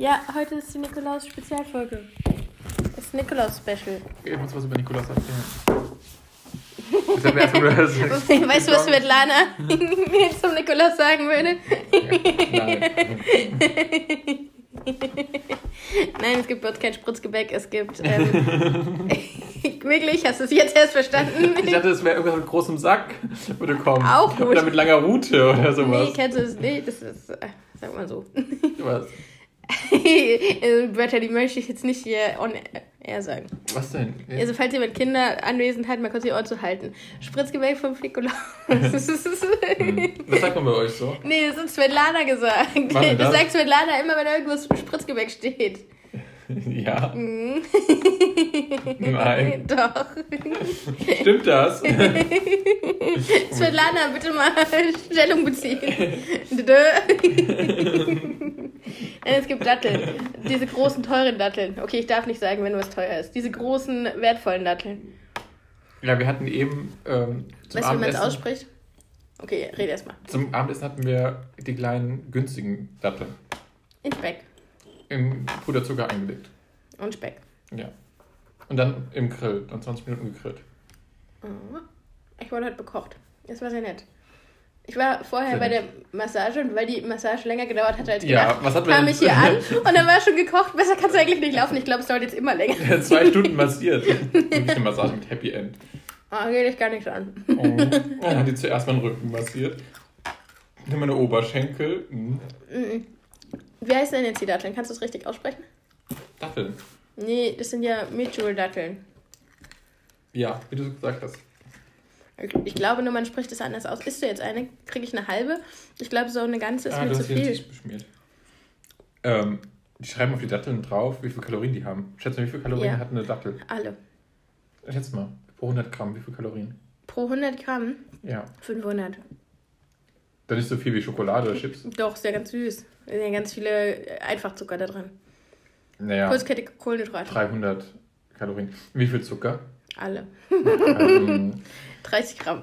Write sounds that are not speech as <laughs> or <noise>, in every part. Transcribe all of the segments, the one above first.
Ja, heute ist die Nikolaus-Spezialfolge. Das Nikolaus-Special. Ich muss was über Nikolaus erzählen. Ich hab erst mal das- <laughs> weißt du, was Svetlana jetzt <laughs> zum Nikolaus sagen würde? Nein. Nein, es gibt uns kein Spritzgebäck. Es gibt. Ähm, <laughs> wirklich? Hast du es jetzt erst verstanden? Ich dachte, es wäre irgendwas mit großem Sack, würde kommen. Auch gut. Oder mit langer Rute oder nee, sowas. kennst du es? Nee, das ist. äh, Sag mal so. Was? <laughs> Wörter, die möchte ich jetzt nicht hier on air sagen. Was denn? Also, falls jemand Kinder anwesend hat, mal kurz die Ohren zu halten. Spritzgebäck vom Nikolaus. Hm. Was sagt man bei euch so? Nee, das hat Svetlana gesagt. Das das? sagt Svetlana immer, wenn irgendwas Spritzgebäck steht. <laughs> Ja. Mhm. Nein. <laughs> Doch. Stimmt das? Svetlana, bitte mal Stellung beziehen. Gibt Datteln. Diese großen, teuren Datteln. Okay, ich darf nicht sagen, wenn was teuer ist. Diese großen, wertvollen Datteln. Ja, wir hatten eben ähm, zum, Weißt du, wie man es ausspricht? Okay, rede erst mal. zum Abendessen hatten wir die kleinen günstigen Datteln In Speck. in Puderzucker eingelegt. Und Speck. Ja. Und dann im Grill, dann 20 Minuten gegrillt. Oh. Ich wurde heute bekocht. Das war sehr nett. Ich war vorher bei der. Massage und weil die Massage länger gedauert hat als Ja, gedacht, man kam ich hier an <laughs> und dann war schon gekocht. Besser kann es eigentlich nicht laufen. Ich glaube, es dauert jetzt immer länger. Zwei <laughs> Stunden massiert. Wirklich eine Massage mit Happy End. Ah, geht dich gar nichts an. Oh. Dann hat die zuerst meinen Rücken massiert. Dann meine Oberschenkel. Mhm. Wie heißen denn jetzt die Datteln? Kannst du es richtig aussprechen? Datteln. Nee, das sind ja Mitchell-Datteln. Ja, wie du gesagt hast. Ich, glaube nur, man spricht es anders aus. Isst du jetzt eine? Kriege ich eine halbe? Ich glaube, so eine ganze ist ah, mir zu viel. Ähm, die schreiben auf die Datteln drauf, wie viel Kalorien die haben. Schätze mal, wie viel Kalorien Ja. hat eine Dattel? Alle. Schätze mal, pro 100 Gramm, wie viel Kalorien? Pro 100 Gramm Ja. 500. Dann nicht so viel wie Schokolade oder Chips. Doch, ist ja ganz süß. Da sind ja ganz viele äh, Einfachzucker da drin. Naja, Kurzkettige Kohlenhydrate. 300 Kalorien. Wie viel Zucker? Alle. Also, <laughs> 30 Gramm.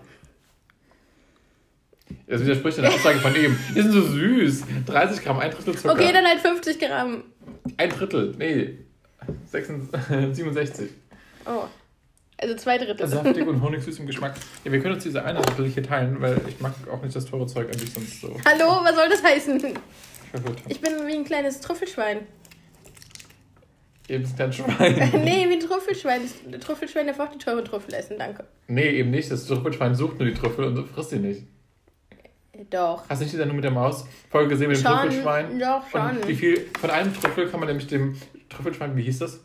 das widerspricht der Aussage von eben. Die sind so süß. 30 Gramm, ein Drittel Zucker. Okay, dann halt 50 Gramm. Ein Drittel, nee. 66, 67. <laughs> Oh. Also zwei Drittel. Saftig und honigsüß im Geschmack. Ja, wir können uns diese eine Drittel hier teilen, weil ich mag auch nicht das teure Zeug eigentlich sonst so Hallo, was soll das heißen? Ich bin wie ein kleines Trüffelschwein. Eben ist ein Schwein. nee, wie ein Trüffelschwein. Das Trüffelschwein darf auch die teuren Trüffel essen, danke. Nee, eben nicht. Das Trüffelschwein sucht nur die Trüffel und frisst sie nicht. Äh, Doch. Hast du nicht die Sendung mit der Maus Folge gesehen mit dem Schon, Trüffelschwein? doch, schon. Und wie viel von einem Trüffel kann man nämlich dem Trüffelschwein, wie hieß das?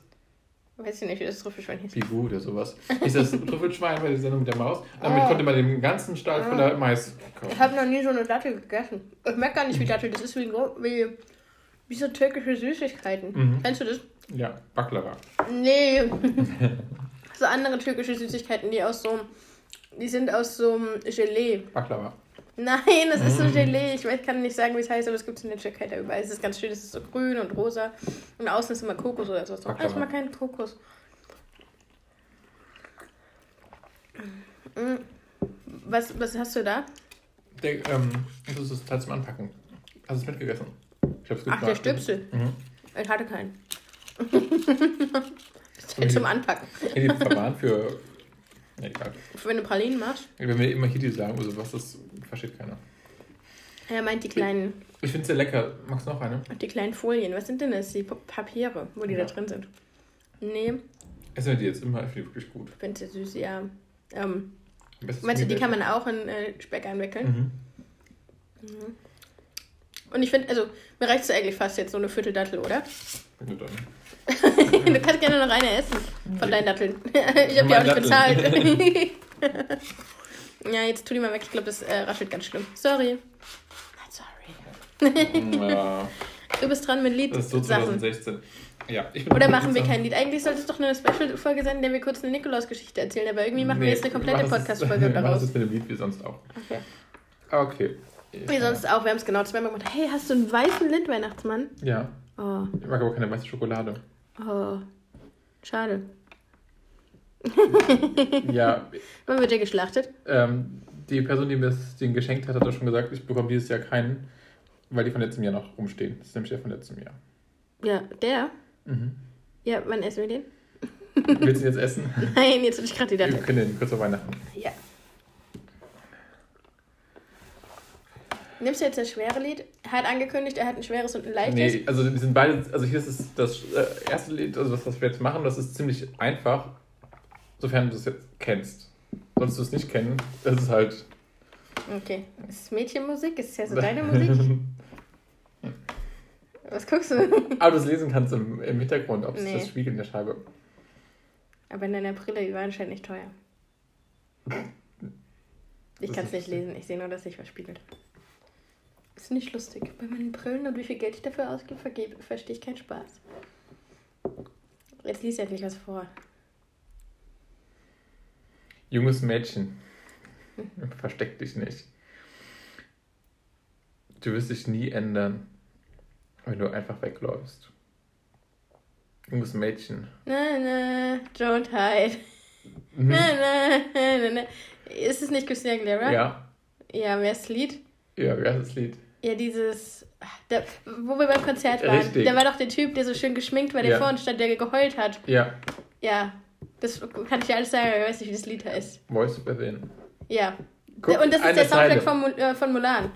Weiß ich nicht, wie das Trüffelschwein hieß. Bigu oder sowas. Hieß das Trüffelschwein bei der Sendung mit der Maus? Damit Oh. konnte man den ganzen Stall voller Mais Ich kaufen. habe noch nie so eine Dattel gegessen. Ich merke gar nicht wie Dattel. Das ist wie, wie, wie so türkische Süßigkeiten. Mhm. Kennst du das? Ja, Baklava. Nee. <laughs> so andere türkische Süßigkeiten, die aus so. Die sind aus so einem Gelee. Baklava. Nein, das ist so Mm. Gelee. Ich weiß, kann nicht sagen, wie es heißt, aber es gibt es in der Türkei da überall. Es ist ganz schön, es ist so grün und rosa. Und außen ist immer Kokos oder so. Baklava. Ich mag keinen Kokos. Mm. Was, was hast du da? Der, ähm, das ist zum Anpacken. Hast du es mitgegessen? Ich hab's Ach, der Stöpsel. Mhm. Ich hatte keinen. <laughs> ist zum die- Anpacken. Ja, die verwahren für. Ja, egal. Wenn du Pralinen machst. Wenn wir immer hier die sagen, also was das versteht keiner. Er meint die kleinen, Ich finde sehr lecker. Magst du noch eine? die kleinen Folien. Was sind denn das? Die Pa- Papiere, wo die Ja. da drin sind. Nee, Essen wir die jetzt immer, ich finde die wirklich gut. ich finde sie süß, ja. Ähm, meinst du, die kann man auch in äh, Speck einwickeln? Mhm. Und ich finde, also, mir reicht es eigentlich fast jetzt so eine Viertel Dattel, oder? Nur dann. <laughs> du kannst gerne noch eine essen von deinen Datteln. <laughs> ich habe die auch nicht bezahlt. <laughs> Ja, jetzt tu die mal weg. Ich glaube, das äh, raschelt ganz schlimm. Sorry. Not sorry. Ja, Du bist dran mit das ist so Liedsachen. 2016. Ja, ich bin Oder machen wir kein Lied? Eigentlich sollte es doch nur eine Special-Folge sein, in der wir kurz eine Nikolaus-Geschichte erzählen, aber irgendwie machen wir Nee, jetzt eine komplette wir Podcast-Folge Wir daraus. das mit dem Lied wie sonst auch. Okay. Okay. Wie sonst auch, wir haben es genau zweimal gemacht. Hey, hast du einen weißen Lindweihnachtsmann? Ja, Oh, ich mag aber keine weiße Schokolade. oh. Schade. <laughs> Ja, <laughs> Wann wird der geschlachtet? ähm, die Person, die mir das Ding geschenkt hat, hat auch schon gesagt, ich bekomme dieses Jahr keinen, weil die von letztem Jahr noch rumstehen. Das ist nämlich der von letztem Jahr. Ja, der? Mhm. Ja, wann essen wir den? Willst du ihn jetzt essen? <laughs> Nein, jetzt will ich gerade die Wir Dattel. können den kurz vor Weihnachten. Ja. Nimmst du jetzt das schwere Lied? Er hat angekündigt, er hat ein schweres und ein leichtes. Nee, also die sind beide, also hier ist es das äh, erste Lied, also was, was wir jetzt machen, das ist ziemlich einfach, sofern du es jetzt kennst. Solltest du es nicht kennen, das ist halt... Okay. Ist Mädchenmusik? Ist es ja so <laughs> deine Musik? Was guckst du? Aber du es lesen kannst im, im Hintergrund, ob es Nee. das spiegelt in der Scheibe. Aber in deiner Brille, die war anscheinend nicht teuer. Ich kann es nicht lesen, ich sehe nur, dass sich was spiegelt. Ist nicht lustig. Bei meinen Brillen und wie viel Geld ich dafür ausgebe, verstehe ich keinen Spaß. Jetzt liest endlich was vor. Junges Mädchen, versteck dich nicht. Du wirst dich nie ändern, wenn du einfach wegläufst. Junges Mädchen. Na, na, don't hide. Mhm. Na, na, na, na, na. Ist es nicht Christina Aguilera? Ja, Ja, wer ist das Lied? ja, wie heißt das Lied? Ja, dieses, der, wo wir beim Konzert waren. Richtig. Da war doch der Typ, der so schön geschminkt war, der Ja. vor uns stand, der geheult hat. Ja, Ja, das kann ich dir alles sagen, aber ich weiß nicht, wie das Lied heißt. Voice Within. Ja. Guck, Und das ist der Soundtrack von, äh, von Mulan.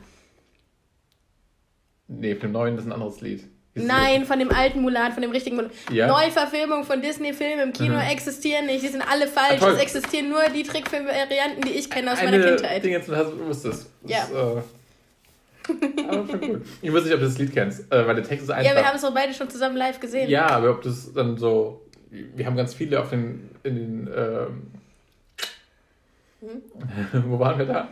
Nee, für den neuen das ist ein anderes Lied. Nein, von dem alten Mulan, von dem richtigen Mulan. Ja. Neuverfilmung von Disney-Filmen im Kino Mhm. existieren nicht. Die sind alle falsch. Ah, es existieren nur die Trickfilm-Varianten, die ich kenne aus Eine meiner Kindheit. Ding jetzt, hast du wusstest. Ja. Das, äh, aber schon <laughs> gut. Ich weiß nicht, ob du das Lied kennst, äh, weil der Text ist einfach. Ja, wir haben es doch beide schon zusammen live gesehen. Ja, aber ob das dann so. Wir haben ganz viele auf den. In den ähm, <laughs> wo waren wir da?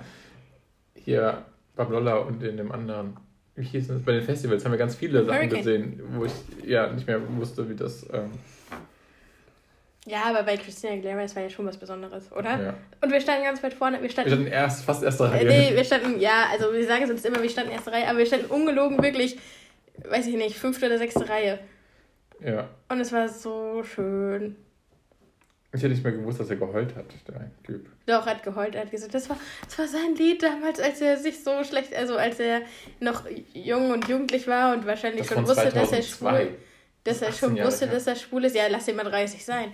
Hier, Bablolla und in dem anderen. Wie hieß das? Bei den Festivals haben wir ganz viele Sachen Hurricane. gesehen, wo ich ja nicht mehr wusste, wie das. Ähm, Ja, aber bei Christina Aguilera, das war ja schon was Besonderes, oder? ja. Und wir standen ganz weit vorne. Wir Wir standen, standen erst, fast erste äh, Reihe. nee, wir standen, ja, also wir sagen es uns immer, wir standen erste Reihe, aber wir standen ungelogen wirklich, weiß ich nicht, fünfte oder sechste Reihe. Ja. Und es war so schön. Ich hätte nicht mehr gewusst, dass er geheult hat, der Typ. Doch, er hat geheult, er hat gesagt, das war, das war sein Lied damals, als er sich so schlecht, also als er noch jung und jugendlich war und wahrscheinlich Das schon wusste, dass er 2002. schwul, dass er 18 schon Jahre wusste, her. dass er schwul ist. Ja, lass ihn mal 30 sein.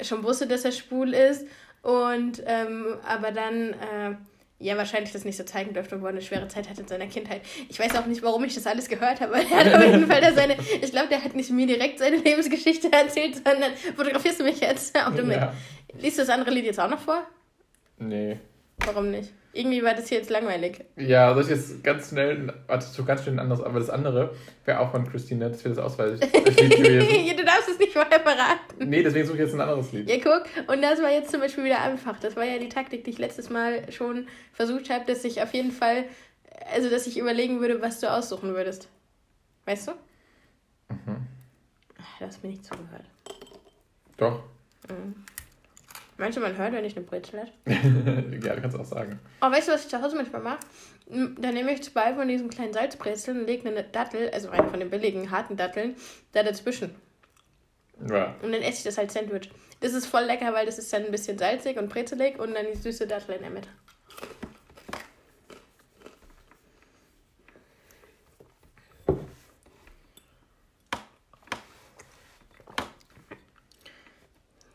Schon wusste, dass er schwul ist und ähm, aber dann äh, ja wahrscheinlich das nicht so zeigen durfte, wo er eine schwere Zeit hatte in seiner Kindheit. Ich weiß auch nicht, warum ich das alles gehört habe, aber er hat auf jeden Fall da seine, ich glaube, der hat nicht mir direkt seine Lebensgeschichte erzählt, sondern fotografierst du mich jetzt auf dem Ja. Liest du das andere Lied jetzt auch noch vor? Nee. Warum nicht? Irgendwie war das hier jetzt langweilig. Ja, soll ich jetzt ganz schnell, warte, so ganz schnell ein anderes, aber das andere wäre auch von Christina, das wäre <laughs> das. Ja, du darfst es nicht vorher verraten. Nee, deswegen suche ich jetzt ein anderes Lied. Ja, guck, und das war jetzt zum Beispiel wieder einfach. Das war ja die Taktik, die ich letztes Mal schon versucht habe, dass ich auf jeden Fall, also dass ich überlegen würde, was du aussuchen würdest. Weißt du? Mhm. Ach, Du hast mir nicht zugehört. Doch. Meinst du, man hört, wenn ich eine Brezel hat? <laughs> ja, du kannst auch sagen. Oh, weißt du, was ich zu Hause manchmal mache? Da nehme ich zwei von diesen kleinen Salzbrezeln und lege eine Dattel, also eine von den billigen, harten Datteln, da dazwischen. Ja. Und dann esse ich das als Sandwich. Das ist voll lecker, weil das ist dann ein bisschen salzig und brezelig und dann die süße Dattel in der Mitte.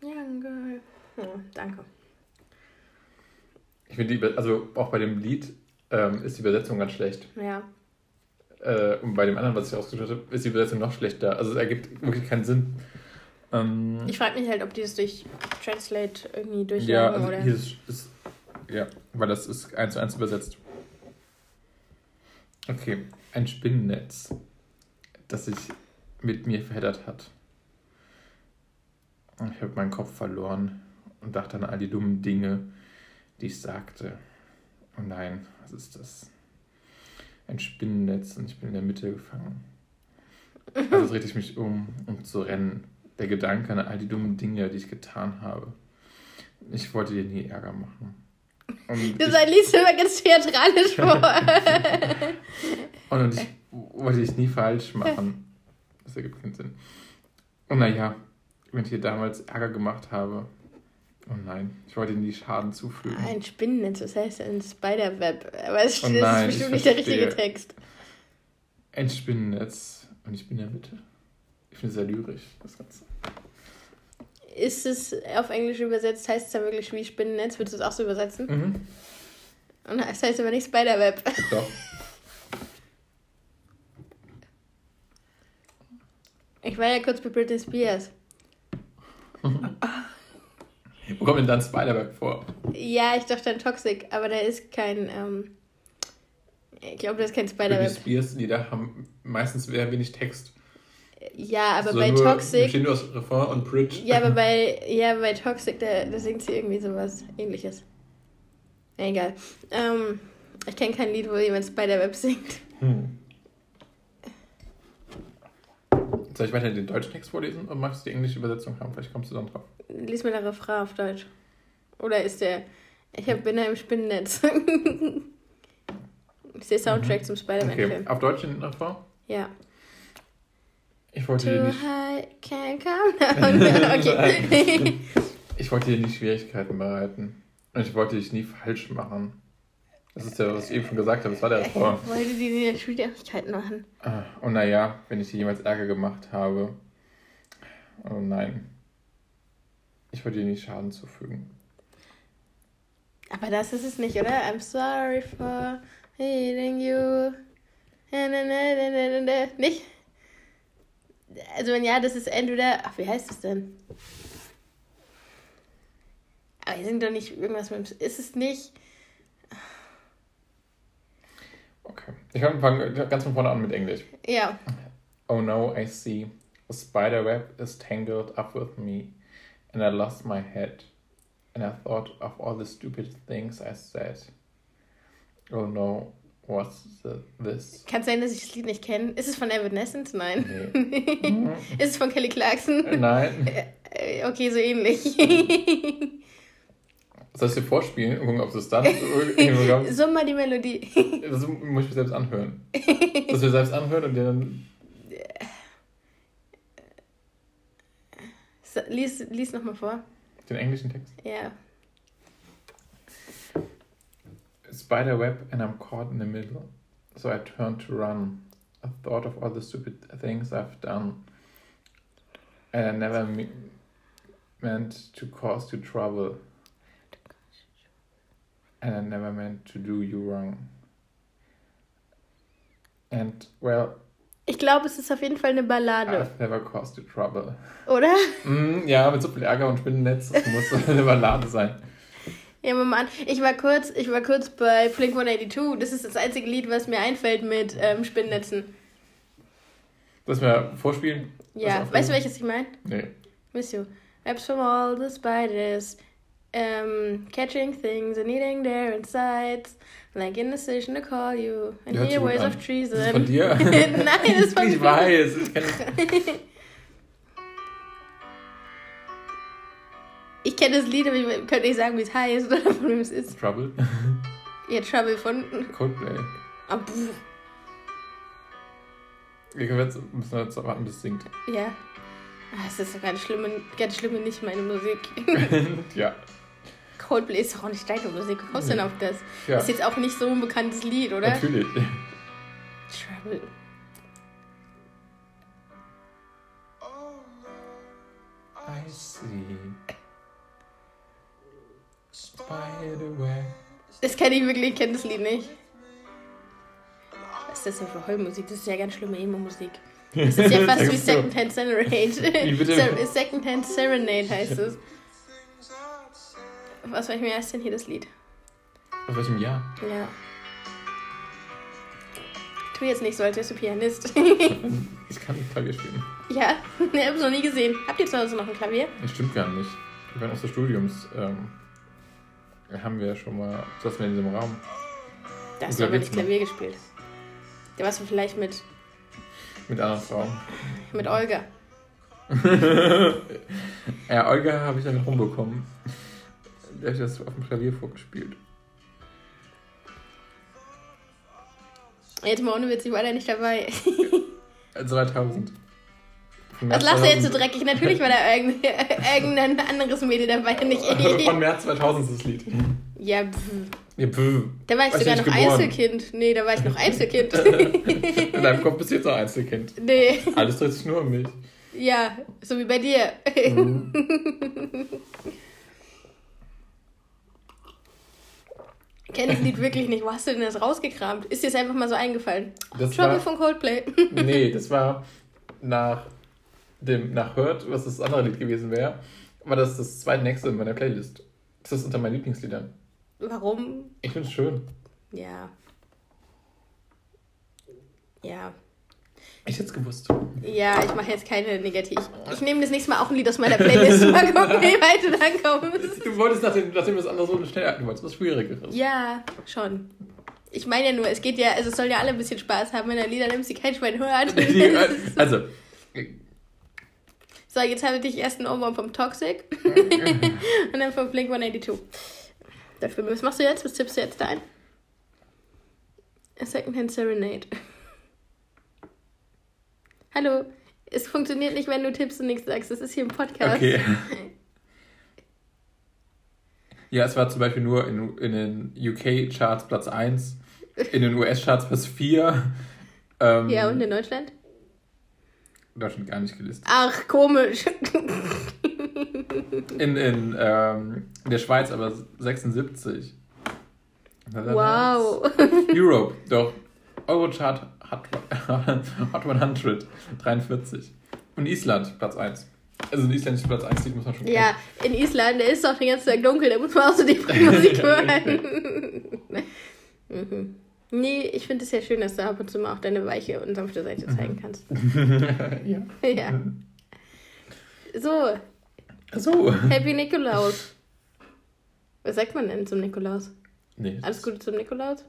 Ja, geil. Oh, danke. Ich finde, also auch bei dem Lied ähm, ist die Übersetzung ganz schlecht. Ja. Äh, und bei dem anderen, was ich ausgesucht habe, ist die Übersetzung noch schlechter. Also es ergibt wirklich keinen Sinn. Ähm, Ich frage mich halt, ob die das durch Translate irgendwie ja, durchjagen also oder. hier ist, ist, ja, weil das ist eins zu eins übersetzt. Okay, ein Spinnennetz, das sich mit mir verheddert hat. Ich habe meinen Kopf verloren und dachte an all die dummen Dinge, die ich sagte. Oh nein, was ist das? Ein Spinnennetz und ich bin in der Mitte gefangen. Also drehte ich mich um, um zu rennen. Der Gedanke an all die dummen Dinge, die ich getan habe. Ich wollte dir nie Ärger machen. Und sein liest immer ganz theatralisch vor. und ich wollte dich nie falsch machen. Das ergibt keinen Sinn. Und naja, wenn ich dir damals Ärger gemacht habe. Oh nein, ich wollte dir nie Schaden zufügen. Ein Spinnennetz, das heißt ein Spiderweb. Aber es Oh das nein, ist bestimmt ich nicht der richtige. Text. Ein Spinnennetz und ich bin in der Mitte. Ich finde es sehr lyrisch, das Ganze. Ist es auf Englisch übersetzt, heißt es ja wirklich wie Spinnennetz? Würdest du es auch so übersetzen? Mhm. Und es heißt aber nicht Spiderweb. Doch. Ich war ja kurz bei Britney Spears. <laughs> Wo kommt denn dann Spiderweb vor? Ja, ich dachte an Toxic, aber da ist kein. Ähm, ich glaube, da ist kein Spiderweb. Spears Lieder haben meistens sehr wenig Text. Ja, aber So bei nur, Toxic. Bestehen nur aus Refrain und Bridge. Ja, aber bei, <laughs> ja, bei Toxic, da, da singt sie irgendwie sowas ähnliches. Egal. Ähm, ich kenne kein Lied, wo jemand Spiderweb singt. Hm. Soll ich weiter den deutschen Text vorlesen oder magst du die englische Übersetzung haben? Vielleicht kommst du dann drauf. Lies mir der Refrain auf Deutsch. Oder ist der. Ich hab, bin da im Spinnennetz. <laughs> ich sehe Soundtrack zum Okay, Spider-Man-Film. auf Deutsch den Refrain? Ja. Ich wollte dir Too nicht, high, can't come down. <laughs> <laughs> okay. ich wollte dir nie Schwierigkeiten bereiten. Und ich wollte dich nie falsch machen. Das ist ja, was ich eben schon gesagt habe, das war der Refrain. Ich wollte die Schwierigkeiten machen. Ah, Und naja, wenn ich dir jemals Ärger gemacht habe. Oh nein. Ich wollte dir nie Schaden zufügen. Aber das ist es nicht, oder? I'm sorry for hating you. Nicht? Also wenn ja, das ist entweder. Ach, wie heißt es denn? Aber hier sind doch nicht irgendwas mit. dem- Ist es nicht? Okay. Ich fange ganz von vorne an mit Englisch. Ja. Oh no, I see. A spider web is tangled up with me, and I lost my head. And I thought of all the stupid things I said. Oh no, what's the, this? Kann sein, dass ich das Lied nicht kenne. Ist es von Evanescence? Nein. Nee. <laughs> Ist es von Kelly Clarkson? Nein. <laughs> Äh, Okay, so ähnlich. <laughs> Soll ich dir vorspielen und gucken, ob du es dann hinbekommst? so mal die Melodie. <laughs> Das muss ich mir selbst anhören. <laughs> Dass wir selbst anhören und dir dann. So, lies lies nochmal vor. Den englischen Text. Ja. Spider web and I'm caught in the middle. So I turned to run. I thought of all the stupid things I've done. And I never me- meant to cause you trouble. And I never meant to do you wrong. And well, Ich glaube, es ist auf jeden Fall eine Ballade, I've never caused you trouble. oder? Mm, ja, mit so viel Ärger und Spinnennetz, das muss <laughs> eine Ballade sein. Ja, mal an. Ich war kurz, ich war kurz bei Blink 182. Das ist das einzige Lied, was mir einfällt mit ähm, Spinnnetzen. Lass mir vorspielen. Ja, weißt du, welches ich meine? Nee. Miss you. Webs from all the spiders. Um, catching things and eating their insides. Like indecision to call you. And hear gut ways an. of treason. Ist das von dir? <laughs> <laughs> Nein, das ist von Ich weiß. <laughs> Ich kenn das. Ich kenne das Lied, aber ich könnte nicht sagen, wie es heißt oder von wem es ist. Trouble. Ja, Trouble von. Coldplay. Ah, pff. Wir jetzt, müssen jetzt warten, bis es singt. Ja. Ah, Es ist ganz schlimme, ganz schlimme nicht meine Musik. ja. Coldplay ist doch auch nicht deine Musik. Wie kommst du denn auf das? ja. Ist jetzt auch nicht so ein bekanntes Lied, oder? Natürlich. Trouble. I see. Spiderweb. Das kenne ich wirklich, ich kenne das Lied nicht. Was ist das denn für Heulmusik? Das ist ja ganz schlimme Emo-Musik. Das ist ja <laughs> fast wie Secondhand Serenade. Secondhand Serenade heißt es. Was war ich mir erst denn hier das Lied? Aus welchem Jahr? Ja. Tu jetzt nicht so, als wärst du Pianist. Ich kann nicht Klavier spielen. ja, <laughs> ich hab's noch nie gesehen. Habt ihr zu Hause noch ein Klavier? Das stimmt gar nicht. Während unseres Studiums ähm, haben wir schon mal, saßen wir in diesem Raum. Da hast du aber nicht. Klavier gespielt. Da warst du vielleicht mit, Mit anderen Frauen. mit Olga. <laughs> Ja, Olga habe ich dann rumbekommen. Der hat das auf dem Klavier vorgespielt. Jetzt mal ohne Witz, ich war da nicht dabei. 2000. Von Was lachst du jetzt so 2000 dreckig? Natürlich war da irgend- <laughs> irgendein anderes Mädel dabei, nicht ich. Von März 2000 ist das Lied. Ja, pff. Ja, pff. da war ich Weißt sogar noch geboren. Einzelkind. Nee, da war ich noch <laughs> Einzelkind. <laughs> In deinem Kopf bist du jetzt noch Einzelkind. nee. Alles dreht sich nur um mich. Ja, so wie bei dir. Mhm. Kenn das Lied wirklich nicht. Wo hast du denn das rausgekramt? Ist dir das einfach mal so eingefallen? Das Trouble war- von Coldplay. <laughs> Nee, das war nach dem, nach Hurt, was das andere Lied gewesen wäre, war das das zweitnächste in meiner Playlist. Das ist unter meinen Lieblingsliedern. Warum? Ich finde es schön. Ja. Ja. Ich hätte es gewusst. Ja, ich mache jetzt keine negativ. Ich, ich nehme das nächste Mal auch ein Lied aus meiner Playlist. Mal gucken, wie <laughs> weit du dann kommst. Du wolltest, nachdem, nachdem das andere so schnell hatten, wolltest was Schwierigeres. Ja, schon. Ich meine ja nur, es geht ja, also es sollen ja alle ein bisschen Spaß haben, wenn der Lieder nimmst, die kein Schwein hört. Also, <laughs> So, jetzt habe ich erst einen Ohrwurm vom Toxic <laughs> und dann vom Blink 182. Dafür, was machst du jetzt? Was tippst du jetzt da ein? A Secondhand Serenade. Hallo, es funktioniert nicht, wenn du tippst und nichts sagst. Das ist hier ein Podcast. okay. <laughs> Ja, es war zum Beispiel nur in, in den UK-Charts Platz 1, in den US-Charts Platz 4. Ähm, Ja, und in Deutschland? Deutschland gar nicht gelistet. Ach, komisch. <laughs> In, in, ähm, in der Schweiz aber 76. Wow. Europe, doch. Eurochart Hot, Hot 100, 43. Und Island, Platz 1. Also ein isländischer Platz 1 Lied muss man schon Ja, in Island, da ist doch den ganzen Tag dunkel, da muss man auch so die <laughs> Musik hören. <laughs> mhm. Nee, ich finde es ja schön, dass du ab und zu mal auch deine weiche und sanfte Seite zeigen kannst. kennen. <laughs> ja. Ja. So, So. Happy Nikolaus. Was sagt man denn zum Nikolaus? Nee, Alles ist- Gute zum Nikolaus?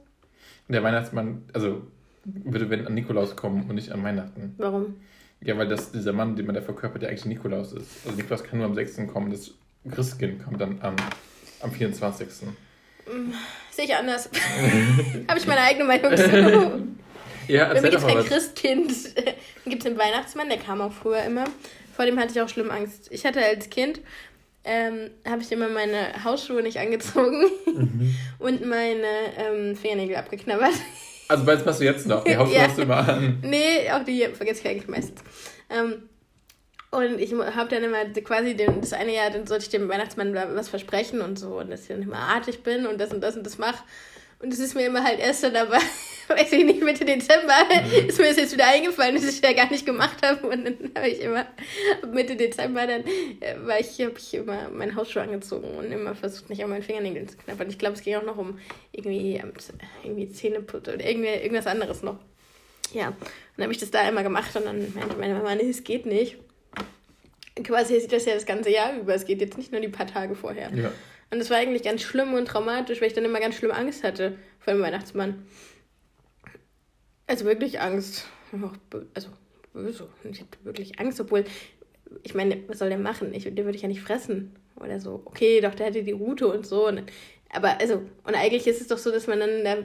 Der Weihnachtsmann, also würde wenn an Nikolaus kommen und nicht an Weihnachten. Warum? Ja, weil das dieser Mann, den man da verkörpert, der eigentlich Nikolaus ist. Also Nikolaus kann nur am 6. kommen, das Christkind kommt dann am, am 24. Sehe ich anders. <laughs> Habe ich meine eigene Meinung zu. <laughs> Ja, Bei mir gibt es kein. Christkind. <laughs> Dann gibt es den Weihnachtsmann, der kam auch früher immer. Vor dem hatte ich auch schlimm Angst. Ich hatte als Kind, ähm, habe ich immer meine Hausschuhe nicht angezogen Mhm. <laughs> und meine ähm, Fingernägel abgeknabbert. Also, was machst du jetzt noch? Die <laughs> Hausschuhe Ja. hast du immer an. nee, auch die vergesse ich eigentlich meistens. Ähm, und ich habe dann immer quasi den, das eine Jahr, dann sollte ich dem Weihnachtsmann was versprechen und so, und dass ich dann immer artig bin und das und das und das mache. Und es ist mir immer halt erst dann aber, <laughs> weiß ich nicht, Mitte Dezember ist mir das jetzt wieder eingefallen, dass ich ja gar nicht gemacht habe. Und dann habe ich immer, Mitte Dezember, dann äh, war ich, habe ich immer meinen Hausschuh angezogen und immer versucht, nicht an meinen Fingernägeln zu knabbern. Ich glaube, es ging auch noch um irgendwie, ähm, irgendwie Zähneputzen oder irgendwie, irgendwas anderes noch. Ja, und dann habe ich das da immer gemacht und dann meinte meine Mama, nee, es geht nicht. Quasi sieht das ja das ganze Jahr über. Es geht jetzt nicht nur die paar Tage vorher. Ja. Und das war eigentlich ganz schlimm und traumatisch, weil ich dann immer ganz schlimm Angst hatte vor dem Weihnachtsmann. Also wirklich Angst. Also böse. Ich hatte wirklich Angst, obwohl, ich meine, was soll der machen? Ich, den würde ich ja nicht fressen oder so. Okay, doch, der hatte die Route und so. Und, aber also, und eigentlich ist es doch so, dass man dann da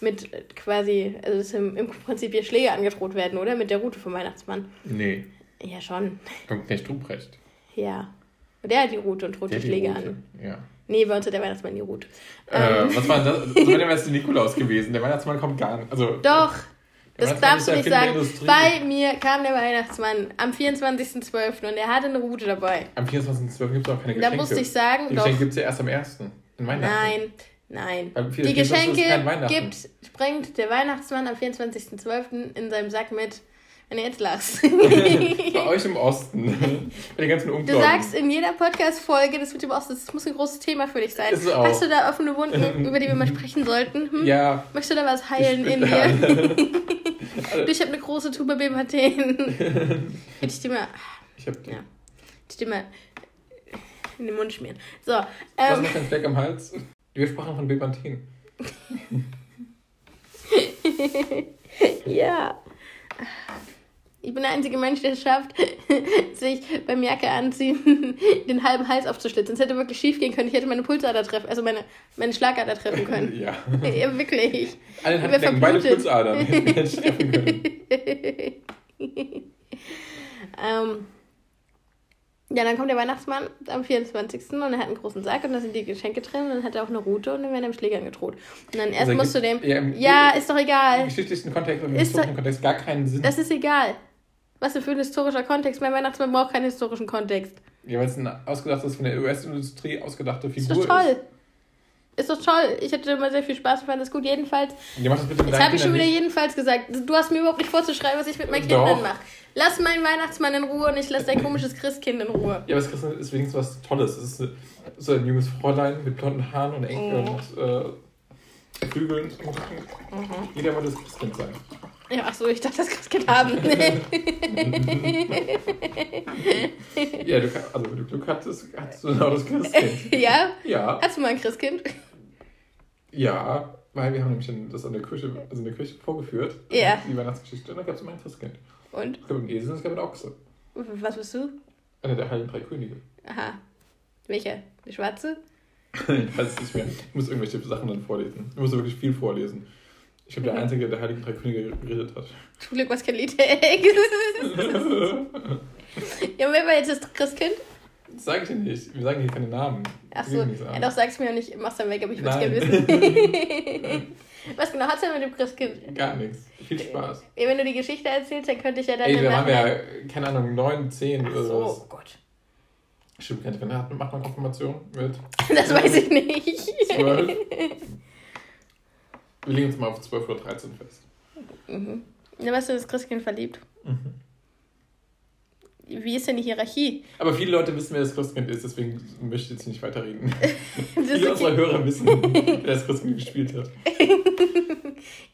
mit quasi, also dass im, im Prinzip hier Schläge angedroht werden, oder? Mit der Route vom Weihnachtsmann. Nee, Ja, schon. kommt nicht Ruprecht. Ja. Und der hat die Route und droht die Schläge Route. an. Ja. Nee, bei uns hat der Weihnachtsmann die Route. Äh, was war denn das? Das wäre jetzt der Nikolaus gewesen. Der Weihnachtsmann kommt gar nicht. Also, Doch, das darfst du nicht sagen. Bei mir kam der Weihnachtsmann am 24.12. und er hatte eine Route dabei. am 24.12. gibt es auch keine Da Geschenke. musste ich sagen, Die. Geschenke gibt es ja erst am 1. In Weihnachten. Nein, nein. Die 24. ist kein Geschenke gibt, bringt der Weihnachtsmann am 24.12. in seinem Sack mit, ihr jetzt lachst. <laughs> Bei euch im Osten. Bei den ganzen Du Ungläubigen. sagst in jeder Podcast-Folge, das mit dem Osten, das muss ein großes Thema für dich sein. Ist auch. Hast du da offene Wunden, <laughs> über die wir mal sprechen sollten? Hm? Ja. Möchtest du da was heilen in dir? Du, ich habe eine große Tube Bemathen. <laughs> Hätte ich dir mal, Ich hab die. Ja. hätte ich dir mal in den Mund schmieren. So, Was ähm, noch ein Fleck am Hals? Wir sprachen von Bepanthen. ja. Ich bin der einzige Mensch, der es schafft, <laughs> sich beim Jacke anziehen <laughs> den halben Hals aufzuschlitzen. Es hätte wirklich schief gehen können. Ich hätte meine Pulsader treffen, also meine, meine Schlagader treffen können. <laughs> Ja. ja, wirklich. Alle Handflecken, beide. Pulsadern. Ähm, ja, dann kommt der Weihnachtsmann am 24. und er hat einen großen Sack und da sind die Geschenke drin und dann hat er auch eine Route und dann werden ihm Schläge angedroht. Und dann erst Also musst du dem. ja, im- Ja, ist doch Im egal. geschichtlichen Kontext und im Ist historischen Kontext gar keinen Sinn. Das ist egal. Was denn für ein historischer Kontext? Mein Weihnachtsmann braucht keinen historischen Kontext. Ja, weil es ein ausgedachtes, von der US-Industrie ausgedachte Ist Figur doch toll. Ist doch toll. Ich hatte immer sehr viel Spaß und fand das gut. Jedenfalls. Ja, mach das bitte mit Jetzt habe ich schon wieder nicht. jedenfalls gesagt. Du hast mir überhaupt nicht vorzuschreiben, was ich mit meinen Doch. Kindern mache. Lass meinen Weihnachtsmann in Ruhe und ich lasse dein komisches Christkind in Ruhe. Ja, aber das Christkind ist wenigstens was Tolles. Es ist so- ein junges Fräulein mit blonden Haaren und, Eng Mhm. und äh, Flügeln. Mhm. Jeder wollte das Christkind sein. Ja, ach so, ich dachte, das Christkind haben. <laughs> <laughs> Ja, du, also wenn du Glück hattest, hattest du genau das Christkind. <laughs> ja? Ja, Hast du mal ein Christkind? ja, weil wir haben nämlich das an der Kirche, also in der Kirche vorgeführt. Ja. Die Weihnachtsgeschichte. Und da gab es immer ein Christkind. Und? Es gab einen Esel und es gab einen Ochse. Was bist du? Einer der heiligen drei Könige. Aha. Welcher? Der schwarze? Ich weiß es nicht mehr. Ich muss irgendwelche Sachen dann vorlesen. Ich muss wirklich viel vorlesen. Ich bin der Einzige, der heiligen drei Könige geredet hat. Zum Glück was kein Lied. <laughs> ja, wer war jetzt das Christkind? Das sage ich dir nicht. Wir sagen hier keine Namen. Ach Wir so, geben nichts an. ja, doch, sag's mir nicht. Mach's dann weg, aber ich würde gerne wissen. was genau hat's denn mit dem Christkind? Gar nichts. Viel Spaß. Ja, wenn du die Geschichte erzählst, dann könnte ich ja dann Ey, wir Nachhinein- ja, keine Ahnung, 9, 10 Ach oder so, oh Gott. Stimmt, ihr, hat macht man Konfirmation mit <laughs> Das weiß ich nicht. 12. <laughs> Wir legen uns mal auf 12 oder 13 fest. mhm. Ja, warst du das Christkind verliebt? Mhm. Wie ist denn die Hierarchie? Aber viele Leute wissen, wer das Christkind ist, deswegen möchte ich jetzt nicht weiterreden. <laughs> Das viele ist unserer. Hörer wissen, wer das Christkind gespielt hat. <laughs>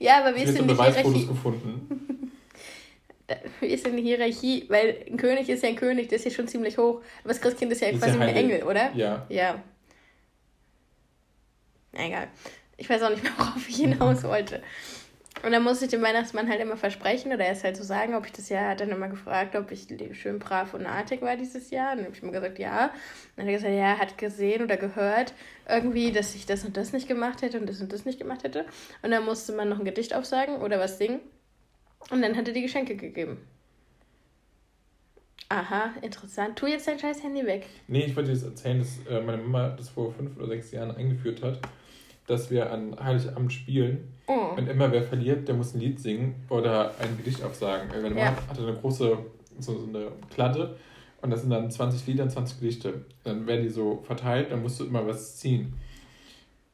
Ja, aber wie ist denn die Hierarchie? gefunden. Wie ist denn die Hierarchie? Weil ein König ist ja ein König, der ist ja schon ziemlich hoch. Aber das Christkind ist ja Ist quasi ja ein. Engel, oder? Ja. Ja. Egal. Ich weiß auch nicht mehr, <laughs> worauf ich hinaus wollte. Und dann musste ich dem Weihnachtsmann halt immer versprechen oder erst halt so sagen, ob ich das Jahr, hat dann immer gefragt, ob ich schön brav und artig war dieses Jahr. Und dann habe ich immer gesagt, ja. Und dann hat er gesagt, ja, hat gesehen oder gehört irgendwie, dass ich das und das nicht gemacht hätte und das und das nicht gemacht hätte. Und dann musste man noch ein Gedicht aufsagen oder was singen. Und dann hat er die Geschenke gegeben. Aha, interessant. Tu jetzt dein scheiß Handy weg. Nee, ich wollte dir das erzählen, dass äh, meine Mama das vor fünf oder sechs Jahren eingeführt hat, dass wir an Heiligabend spielen Oh. und immer wer verliert, der muss ein Lied singen oder ein Gedicht aufsagen. Meine Mama Ja. hatte eine große, so, so eine Kladde und das sind dann 20 Lieder, 20 Gedichte. Dann werden die so verteilt, dann musst du immer was ziehen.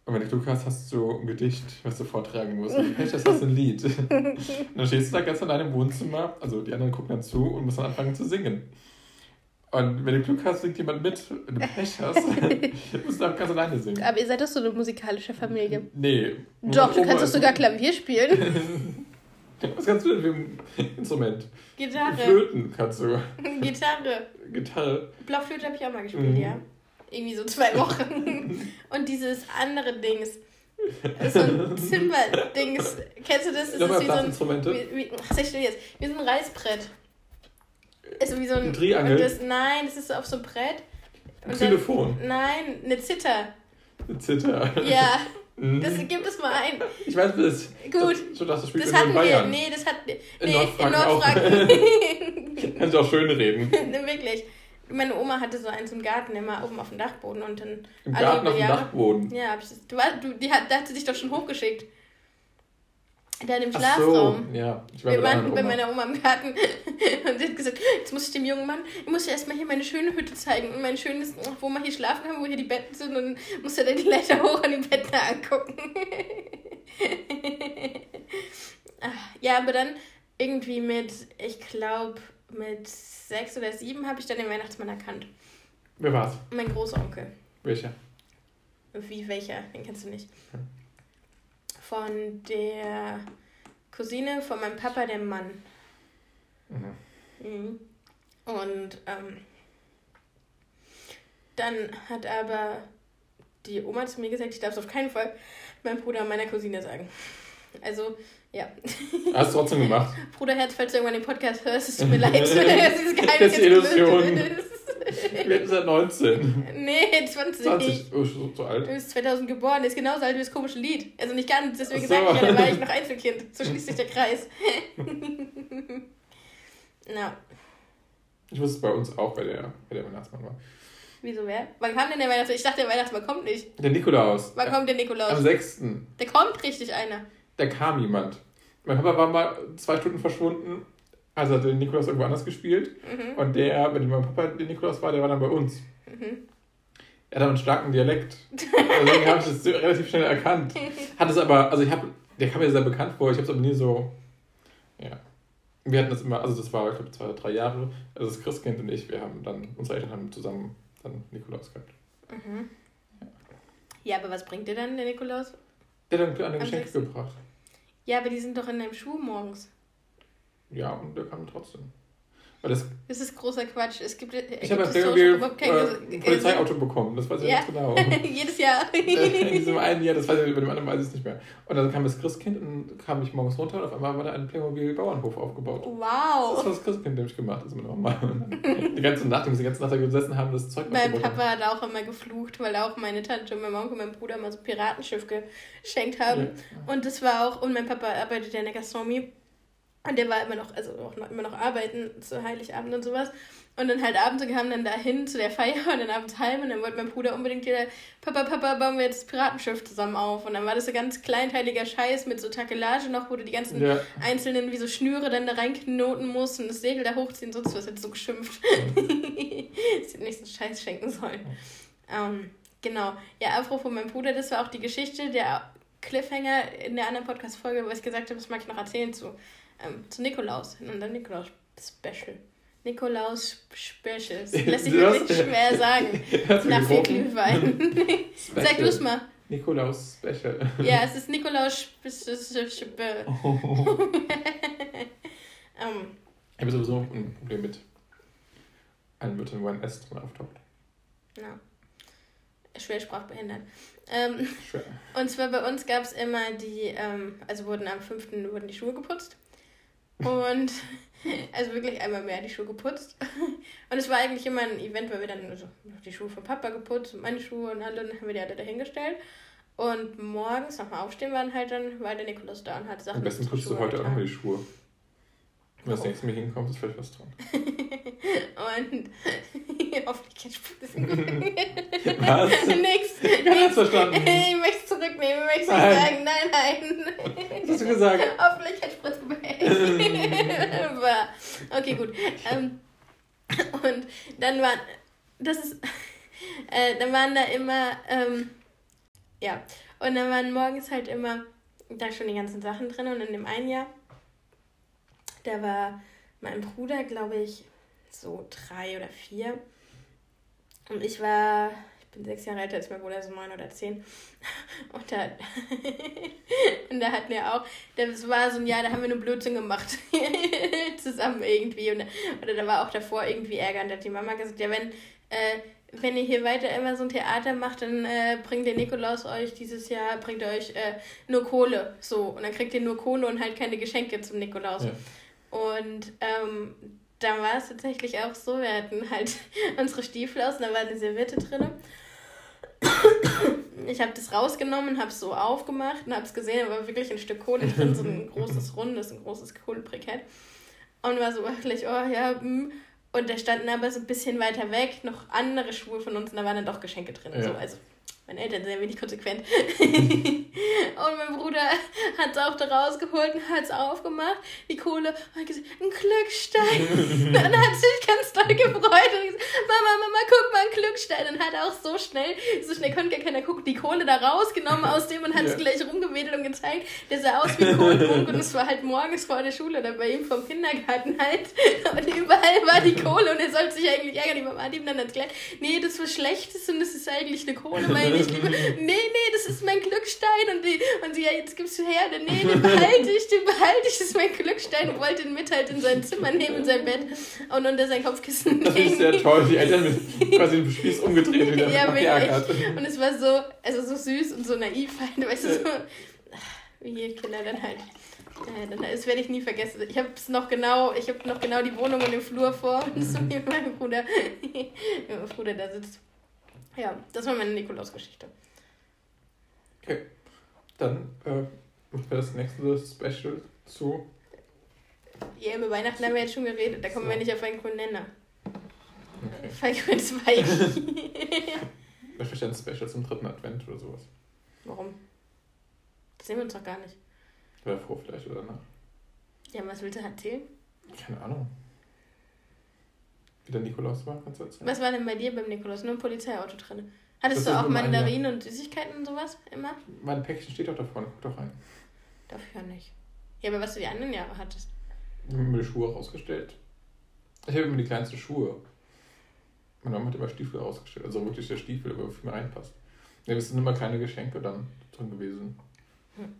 Und wenn du Glück hast, hast du ein Gedicht, was du vortragen musst. Und Pech, das du ein Lied. <laughs> Und dann stehst du da ganz allein im Wohnzimmer, also die anderen gucken dann zu und musst dann anfangen zu singen. Und wenn du Glück hast, singt jemand mit. Wenn du Pech hast, <laughs> musst du dann ganz alleine singen. Aber ihr seid doch so eine musikalische Familie. Nee. Doch, du Oma kannst doch sogar Klavier spielen. <laughs> Was kannst du denn für ein Instrument? Gitarre. Flöten kannst du. <laughs> Gitarre. Gitarre. Blockflöte habe ich auch mal gespielt, Mhm. ja. Irgendwie so zwei Wochen. Und dieses andere Dings. Das ist so ein Zimmer-Dings. Kennst du das? Das ist wie so ein. Wie, wie, ach, jetzt. Wie so ein Reißbrett. Ist wie so ein. Ein und Das, nein, das ist so auf so einem Brett. Ein Und dann- Telefon. Nein, eine Zither. Eine Zither. Ja, <laughs> Mhm. das gibt es mal ein. ich weiß das. Gut. So das Das nur hatten in wir. Nee, das hat. Nee, In in Nordfranken Nordfranken. <laughs> Kannst du auch schön reden. <laughs> Wirklich. Meine Oma hatte so eins im Garten immer oben auf dem Dachboden und dann. Im alle Garten auf dem Dachboden. Ja, hab ich das, du, du, die hat, da hat sie dich doch schon hochgeschickt. Da in dem Ach Schlafraum. so, ja. Ich war Wir waren bei meiner Oma im Garten <laughs> und sie hat gesagt, jetzt muss ich dem jungen Mann, ich muss dir erstmal hier meine schöne Hütte zeigen und mein schönes, wo wir hier schlafen haben, wo hier die Betten sind und dann muss er dann die Leiter hoch an die Betten angucken. Ach, <laughs> ja, aber dann irgendwie mit, ich glaube, mit sechs oder sieben habe ich dann den Weihnachtsmann erkannt. Wer war's? Mein Großonkel. Welcher? Wie welcher? Den kennst du nicht. Ja. Von der Cousine von meinem Papa, dem Mann. Mhm. Mhm. Und ähm, dann hat aber die Oma zu mir gesagt, ich darf es auf keinen Fall meinem Bruder und meiner Cousine sagen. Also, ja. Hast du trotzdem gemacht. <laughs> Bruderherz, falls du irgendwann den Podcast hörst, es tut mir <laughs> leid. <laughs> das ist Das ist Illusion. Wir sind seit 19. Nee, 20. 20. Oh, so, so alt. Du bist 2000 geboren, ist genauso alt wie das komische Lied. Also nicht ganz, deswegen so. sage ich ja, da war ich <laughs> noch Einzelkind. So schließt sich der Kreis. <laughs> Na, Ich wusste es bei uns auch, bei der, bei der Weihnachtsmann war. wieso wer? Wann kam denn der Weihnachtsmann? Ich dachte, der Weihnachtsmann kommt nicht. Der Nikolaus. Wann kommt der Am Nikolaus? 6. Der kommt richtig einer. Da kam jemand. Mein Papa war mal zwei Stunden verschwunden. Also hat der Nikolaus irgendwo anders gespielt. Mhm. Und der, wenn mein Papa der Nikolaus war, der war dann bei uns. Mhm. Er hat aber einen starken Dialekt. Deswegen habe ich das relativ schnell erkannt. <laughs> Hat es aber, also ich habe, der kam mir sehr bekannt vor, ich habe es aber nie so, ja. Wir hatten das immer, also das war, ich glaube, zwei oder drei Jahre, also das Christkind und ich, wir haben dann, unsere Eltern haben zusammen dann Nikolaus gehabt. Mhm. Ja, aber was bringt dir dann der Nikolaus? Der hat dann kleine Geschenke gebracht. Ja, aber die sind doch in deinem Schuh morgens. Ja, und der kam trotzdem. Weil das, Das ist großer Quatsch. Es gibt, ich habe als Playmobil äh, ein Polizeiauto bekommen, das weiß ich Ja. ganz genau. <laughs> Jedes Jahr. <laughs> in diesem einen Jahr, das weiß ich, bei dem anderen weiß ich es nicht mehr. Und dann kam das Christkind und kam ich morgens runter und auf einmal war da ein Playmobil-Bauernhof aufgebaut. Das wow. war das Christkind, gemacht, das ist meine Mama. Und dann Die ganze Nacht, die ganze Nacht da gesessen haben, das Zeug Mein Papa hat auch immer geflucht, weil auch meine Tante und mein Onkel und mein Bruder mal so ein Piratenschiff geschenkt haben. Und das war auch, und mein Papa arbeitet ja in der Gastronomie. Und der war immer noch, also auch immer noch arbeiten zu Heiligabend und sowas. Und dann halt abends, kamen dann dahin zu der Feier und dann abends heim und dann wollte mein Bruder unbedingt wieder, Papa, Papa, bauen wir jetzt das Piratenschiff zusammen auf. Und dann war das so ganz kleinteiliger Scheiß mit so Takelage noch, wo du die ganzen Ja. einzelnen wie so Schnüre dann da reinknoten musst und das Segel da hochziehen, sonst was hätte so geschimpft. <laughs> Sie hätten nicht so Scheiß schenken sollen. Ähm, genau. Ja, apropos mein Bruder, das war auch die Geschichte, der Cliffhanger in der anderen Podcast-Folge, wo ich gesagt habe, das mag ich noch erzählen zu, ähm, zu Nikolaus, in unserem Nikolaus-Special. Nikolaus-Special. <laughs> Das lässt sich Du hast- wirklich schwer sagen. Nach viel? Glühwein. Sag du es mal. Nikolaus Special. Ja, es ist Nikolaus. <laughs> Ähm, Ich habe sowieso ein Problem mit einem Wörtern, wo ein S drin auftaucht. ja. Schwer sprachbehindert. Ähm, Schwer. und zwar bei uns gab es immer die, ähm, also wurden am 5. wurden die Schuhe geputzt. Und <laughs> also wirklich einmal mehr die Schuhe geputzt. <laughs> Und es war eigentlich immer ein Event, weil wir dann also die Schuhe von Papa geputzt und meine Schuhe und alle, dann haben wir die alle dahingestellt. Und morgens nach dem Aufstehen waren halt dann, war der Nikolaus da und hat Sachen Am besten putzt du heute auch mal die Schuhe. Wenn das nächste Mal hinkommt, ist vielleicht was dran. Und <laughs> hoffentlich kein Spuk. Was? Nix. Keiner hat's verstanden. Ich möchte es zurücknehmen, ich möchte es nicht sagen. Nein, nein. Was hast du gesagt? Hoffentlich kein Spritzgebäck. <laughs> Okay, gut. Ähm, und dann waren, das ist, <laughs> äh, dann waren da immer, ähm, ja, und dann waren morgens halt immer da schon die ganzen Sachen drin und in dem einen Jahr, da war mein Bruder, glaube ich, so drei oder vier und ich war, bin sechs Jahre älter als mein Bruder, so neun oder zehn <laughs> und da, <laughs> und da hatten wir auch, das war so ein Jahr, da haben wir nur Blödsinn gemacht. <laughs> Zusammen irgendwie. Und, oder da war auch davor irgendwie Ärger. Und da hat die Mama gesagt, ja, wenn, äh, wenn ihr hier weiter immer so ein Theater macht, dann äh, bringt der Nikolaus euch dieses Jahr, bringt er euch äh, nur Kohle. So. Und dann kriegt ihr nur Kohle und halt keine Geschenke zum Nikolaus. Ja. Und ähm, dann war es tatsächlich auch so, wir hatten halt unsere Stiefel aus und da war eine Serviette drin. Ich habe das rausgenommen, habe es so aufgemacht und habe es gesehen, da war wirklich ein Stück Kohle drin, so ein <laughs> großes rundes, ein großes Kohlebrikett. Und war so wirklich, oh ja, hm. Und da standen aber so ein bisschen weiter weg noch andere Schuhe von uns und da waren dann doch Geschenke drin. Ja. So, also meine Eltern sind ein wenig konsequent. <laughs> und mein Bruder hat es auch da rausgeholt und hat es aufgemacht, die Kohle, und hat gesagt, ein Glückstein. <laughs> dann hat sich ganz doll gefreut und gesagt, Mama, Mama, guck mal, ein Glückstein. Dann hat auch so schnell, so schnell konnte gar keiner gucken, die Kohle da rausgenommen <laughs> aus dem und hat es Ja. gleich rumgewedelt und gezeigt. Der sah aus wie Kohltrunk und es war halt morgens vor der Schule oder bei ihm vom Kindergarten halt. Und überall war die Kohle und er sollte sich eigentlich ärgern. Die Mama hat ihm dann erklärt, nee, das war Schlechtes und das ist eigentlich eine Kohle, meine ich lieber. <laughs> Nee, nee, das ist mein Glückstein. Und, die, und sie, ja, jetzt gibst du her. Und, nee, den behalte ich, den behalte ich, das ist mein Glückstein. Und wollte ihn mit halt in sein Zimmer nehmen, in sein Bett und unter sein Kopfkissen Das ich sehr toll. Die Eltern mit quasi den Spieß umgedreht wieder Ja, wirklich. geärgert. Und es war so, also so süß und so naiv halt, weißt du, so, wie Kinder dann halt. Das werde ich nie vergessen. Ich habe es noch genau, ich habe noch genau die Wohnung und den Flur vor <laughs> und so wie mein Bruder, <laughs> mein Bruder da sitzt. Ja, das war meine Nikolaus-Geschichte. Okay. Dann äh, machen wir das nächste Special zu. Ja, über Weihnachten haben wir jetzt schon geredet, da kommen So. wir nicht auf einen grünen Nenner. Okay. Fallgrün 2. <laughs> Vielleicht ein Special zum dritten Advent oder sowas. Warum? Das sehen wir uns doch gar nicht. Oder vor vielleicht oder danach. Ja, was willst du erzählen? Keine Ahnung. Wie der Nikolaus war, kannst du erzählen? Was war denn bei dir beim Nikolaus? Nur ein Polizeiauto drin. Hattest Das du auch Mandarinen und Süßigkeiten und sowas immer? Mein Päckchen steht doch da vorne, guck doch rein. Dafür nicht. Ja, aber was du die anderen Jahre hattest. Ich habe mir die Schuhe rausgestellt. Ich habe immer die kleinsten Schuhe. Meine Mama hat immer Stiefel rausgestellt. Also wirklich der Stiefel, der viel mehr reinpasst. Ja, es sind immer kleine Geschenke dann drin gewesen. Hm.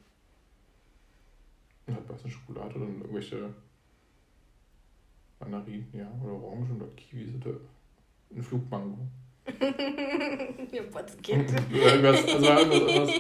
Und halt was eine Schokolade oder irgendwelche Mandarinen, ja, oder Orangen oder Kiwis oder ein Flugmango. <laughs> ja, was geht? <laughs> Irgendwas, also irgendwas.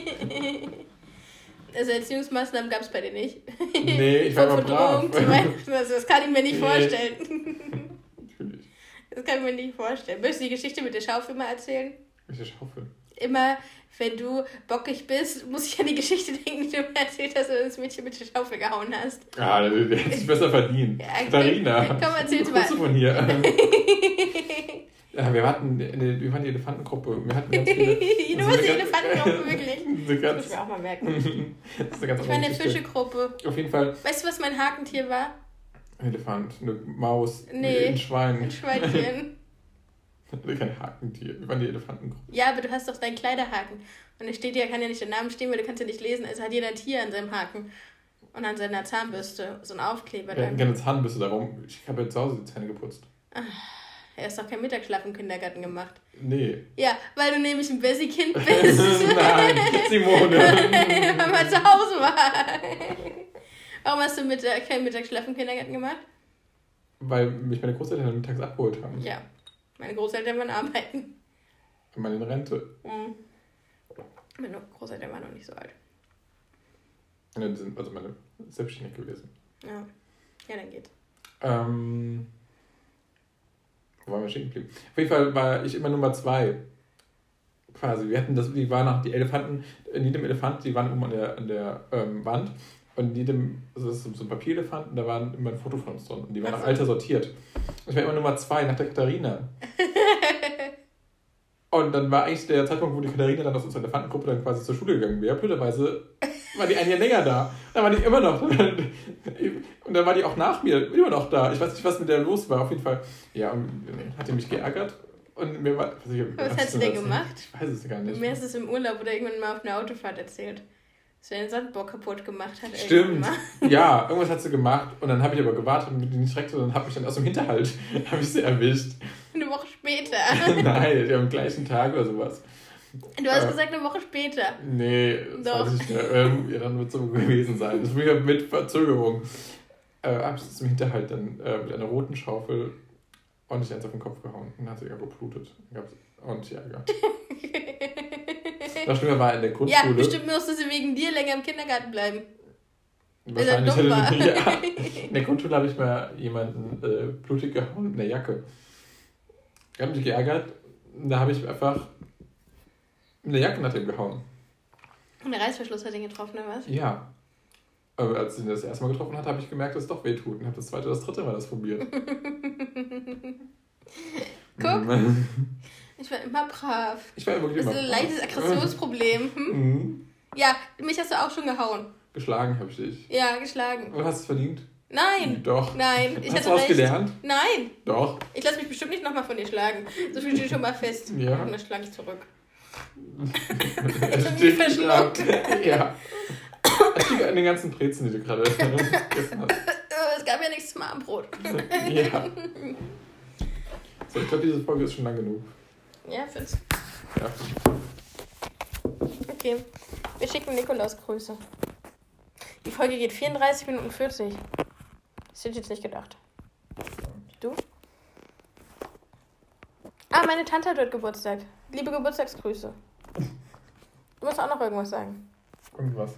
Also Erziehungsmaßnahmen gab es bei dir nicht. Nee, ich war immer brav. Also das kann ich mir nicht Nee. vorstellen. Natürlich. Das kann ich mir nicht vorstellen. Möchtest du die Geschichte mit der Schaufel mal erzählen? Welche Schaufel? Immer, wenn du bockig bist, muss ich an die Geschichte <laughs> denken, die du mir erzählt hast, dass du das Mädchen mit der Schaufel gehauen hast. Ah, der, der hätte sich besser verdient. <laughs> Ja, Katharina. komm, erzähl's mal. du von hier? <laughs> ja, wir hatten, eine- wir waren die Elefantengruppe. Wir hatten ganz viele. du warst die eine Elefantengruppe, wirklich. Eine Das muss ich mir auch mal merken. das ist eine ganz Ich war Geschichte. Fischegruppe. Auf jeden Fall Weißt du, was mein Hakentier war? ein Elefant, eine Maus, Nee. ein Schwein. Ein Schweinchen. Kein Hakentier. Wir waren die Elefantengruppe. Ja, aber du hast doch deinen Kleiderhaken. Und da steht ja, kann ja nicht der Name stehen, weil du kannst ja nicht lesen. Also hat jeder ein Tier an seinem Haken. Und an seiner Zahnbürste. So ein Aufkleber dann. gerne Zahnbüsse darum. Ich habe ja zu Hause die Zähne geputzt. Er ist doch kein Mittagsschlaf im Kindergarten gemacht. Nee. Ja, weil du nämlich ein Bessie-Kind <laughs> bist. Nein, Simone. <laughs> weil man zu Hause war. Warum hast du Mittag, keinen Mittagsschlaf im Kindergarten gemacht? Weil mich meine Großeltern mittags abgeholt haben. Ja, meine Großeltern waren arbeiten. Und meine in Rente. Mhm. Meine Großeltern waren noch nicht so alt. Ja, die sind also meine selbstständig gewesen. Ja, ja dann geht's. Ähm, wo waren wir stehen geblieben? Auf jeden Fall war ich immer Nummer zwei. Quasi. Wir hatten das, die waren nach, die Elefanten, in jedem Elefant, die waren oben an der, an der ähm, Wand. Und jedem, also das ist so ein Papierelefant, und da waren immer ein Foto von uns drin. Und die waren Ach nach so. Alter sortiert. Und ich war immer Nummer zwei nach der Katharina. <laughs> Und dann war eigentlich der Zeitpunkt, wo die Katharina dann aus unserer Elefantengruppe dann quasi zur Schule gegangen wäre. Blöderweise war die ein Jahr länger da. Dann war die immer noch. Und dann war die auch nach mir immer noch da. Ich weiß nicht, was mit der los war. Auf jeden Fall. Ja, hat die mich geärgert. Und mir war. Was, ich, Was hat sie denn gemacht? Ich weiß es gar nicht. Mir ist es im Urlaub oder irgendwann mal auf einer Autofahrt erzählt. Den Sandbock kaputt gemacht hat. Stimmt. <laughs> Ja, irgendwas hat sie gemacht. Und dann habe ich aber gewartet und die nicht direkt, sondern habe mich dann aus dem Hinterhalt <laughs> habe ich sie erwischt. Eine Woche später. <laughs> Nein, am gleichen Tag oder sowas. Du hast Äh. gesagt, eine Woche später. Nee, das Doch. weiß ich nicht. Ähm, ja, dann wird es so gewesen sein. Das ist mit Verzögerung. Äh, habe ich zum Hinterhalt dann äh, mit einer roten Schaufel ordentlich eins auf den Kopf gehauen. Und dann hat sie ja geblutet. Dann gab es ordentlich Ärger. Noch schlimmer war in der Ja, Grundschule. bestimmt musste sie wegen dir länger im Kindergarten bleiben. Wahrscheinlich dumm war. hätte ja, <laughs> In der Grundschule habe ich mal jemanden äh, blutig gehauen mit einer Jacke. Ich habe mich geärgert. Da habe ich einfach der Jacke nach dem gehauen. Und der Reißverschluss hat ihn getroffen, oder was? Ja. Aber als ich ihn das erste Mal getroffen hat, habe ich gemerkt, dass es doch weh tut. Und habe das zweite oder das dritte Mal das probiert. <laughs> <laughs> Guck. Ich war immer brav. Ich war ja wirklich Das ist immer ein leichtes Aggressionsproblem. <laughs> Hm? Mhm. Ja, mich hast du auch schon gehauen. Geschlagen habe ich dich. Ja, geschlagen. Du hast es verdient. Nein, Doch. nein, ich hast du was gelernt? Nein, Doch. ich lasse mich bestimmt nicht nochmal von dir schlagen. So viel steht schon mal fest. Ja. Und dann schlage ich zurück. <laughs> Wie steht verschluckt. Ja. Ich liege an den ganzen Brezen, die du gerade <laughs> gegessen hast. Äh, Es gab ja nichts zum Abendbrot. Ja. So, ich glaube, diese Folge ist schon lang genug. Ja, find's. Ja. Okay, wir schicken Nikolaus Grüße. Die Folge geht 34 Minuten 40. Das hätte ich jetzt nicht gedacht. Du? Ah, meine Tante hat heute Geburtstag. Liebe Geburtstagsgrüße. Du musst auch noch irgendwas sagen. Irgendwas.